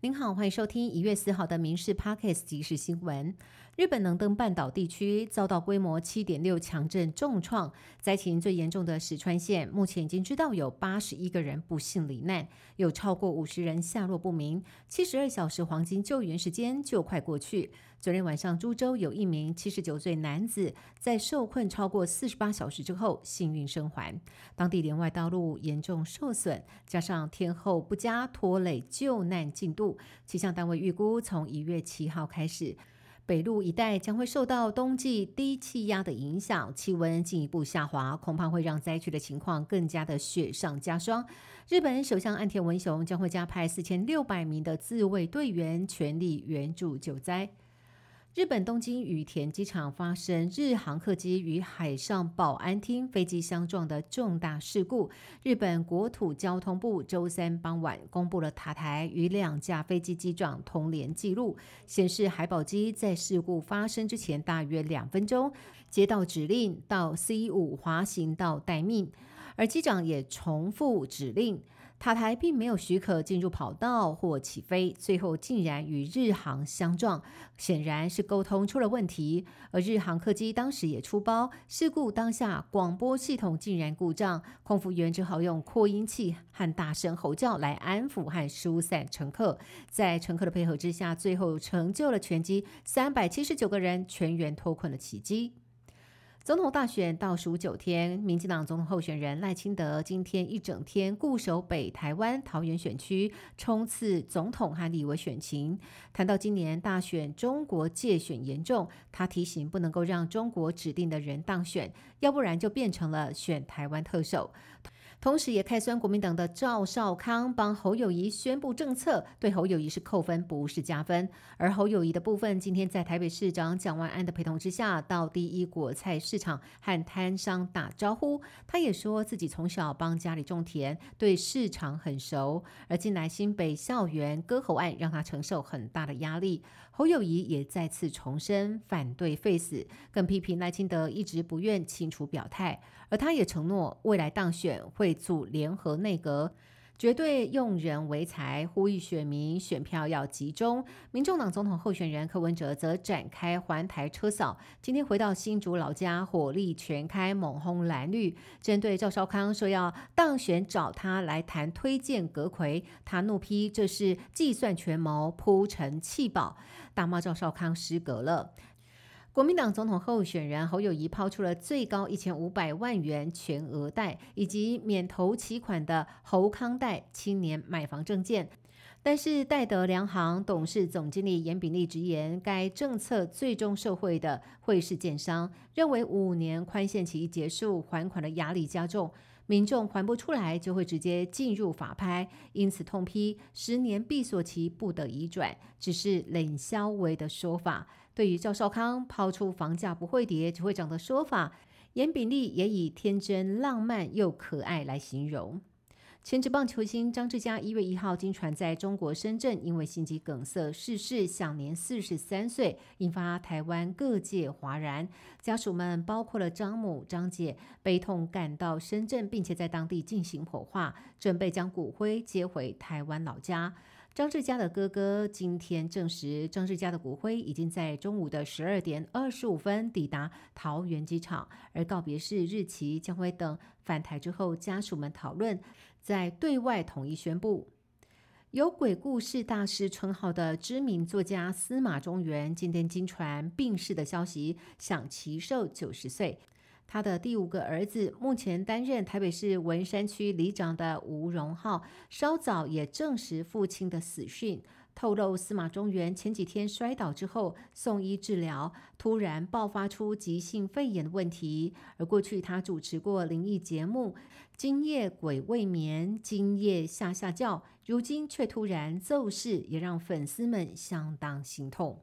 您好，欢迎收听一月四号的《民事 Pockets》即时新闻。日本能登半岛地区遭到规模七点六强震重创，灾情最严重的石川县，目前已经知道有八十一个人不幸罹难，有超过五十人下落不明。七十二小时黄金救援时间就快过去。昨天晚上，株洲有一名七十九岁男子在受困超过四十八小时之后幸运生还。当地连外道路严重受损，加上天候不佳，拖累救难进度。气象单位预估，从一月七号开始，北陆一带将会受到冬季低气压的影响，气温进一步下滑，恐怕会让灾区的情况更加的雪上加霜。日本首相岸田文雄将会加派四千六百名的自卫队员，全力援助救灾。日本东京羽田机场发生日航客机与海上保安厅飞机相撞的重大事故。日本国土交通部周三傍晚公布了塔台与两架飞机机长通联记录，显示海保机在事故发生之前大约两分钟接到指令到 C 五滑行道待命，而机长也重复指令。塔台并没有许可进入跑道或起飞，最后竟然与日航相撞，显然是沟通出了问题。而日航客机当时也出包，事故当下广播系统竟然故障，空服员只好用扩音器和大声吼叫来安抚和疏散乘客。在乘客的配合之下，最后成就了全机三百七十九个人全员脱困的奇迹。总统大选倒数九天，民进党总统候选人赖清德今天一整天固守北台湾桃园选区，冲刺总统和立委选情。谈到今年大选中国界选严重，他提醒不能够让中国指定的人当选，要不然就变成了选台湾特首。同时，也开酸国民党的赵少康帮侯友谊宣布政策，对侯友谊是扣分，不是加分。而侯友谊的部分，今天在台北市长蒋万安的陪同之下，到第一果菜市场和摊商打招呼。他也说自己从小帮家里种田，对市场很熟。而近来新北校园割喉案，让他承受很大的压力。侯友谊也再次重申反对废死，更批评赖清德一直不愿清楚表态，而他也承诺未来当选会组联合内阁。绝对用人为才，呼吁选民选票要集中。民众党总统候选人柯文哲则展开环台车扫，今天回到新竹老家，火力全开，猛轰蓝绿。针对赵少康说要当选找他来谈推荐阁魁，他怒批这是计算权谋，铺陈弃保，大骂赵少康失格了。国民党总统候选人侯友谊抛出了最高一千五百万元全额贷，以及免头期款的侯康贷青年买房证件。但是戴德良行董事总经理严炳立直言，该政策最终受惠的会是建商，认为五年宽限期一结束，还款的压力加重，民众还不出来就会直接进入法拍，因此痛批十年闭锁期不得移转，只是冷消微的说法。对于赵少康抛出房价不会跌只会涨的说法，严炳立也以天真浪漫又可爱来形容。前职棒球星张志佳一月一号经传在中国深圳因为心肌梗塞逝世，享年四十三岁，引发台湾各界哗然。家属们包括了张母、张姐，悲痛赶到深圳，并且在当地进行火化，准备将骨灰接回台湾老家。张志佳的哥哥今天证实，张志佳的骨灰已经在中午的十二点二十五分抵达桃园机场，而告别式日期将会等返台之后，家属们讨论，在对外统一宣布。有鬼故事大师称号的知名作家司马中原今天经传病逝的消息，享其寿九十岁。他的第五个儿子，目前担任台北市文山区里长的吴荣浩，稍早也证实父亲的死讯，透露司马中原前几天摔倒之后送医治疗，突然爆发出急性肺炎的问题。而过去他主持过灵异节目《今夜鬼未眠》，今夜下下叫，如今却突然奏事，也让粉丝们相当心痛。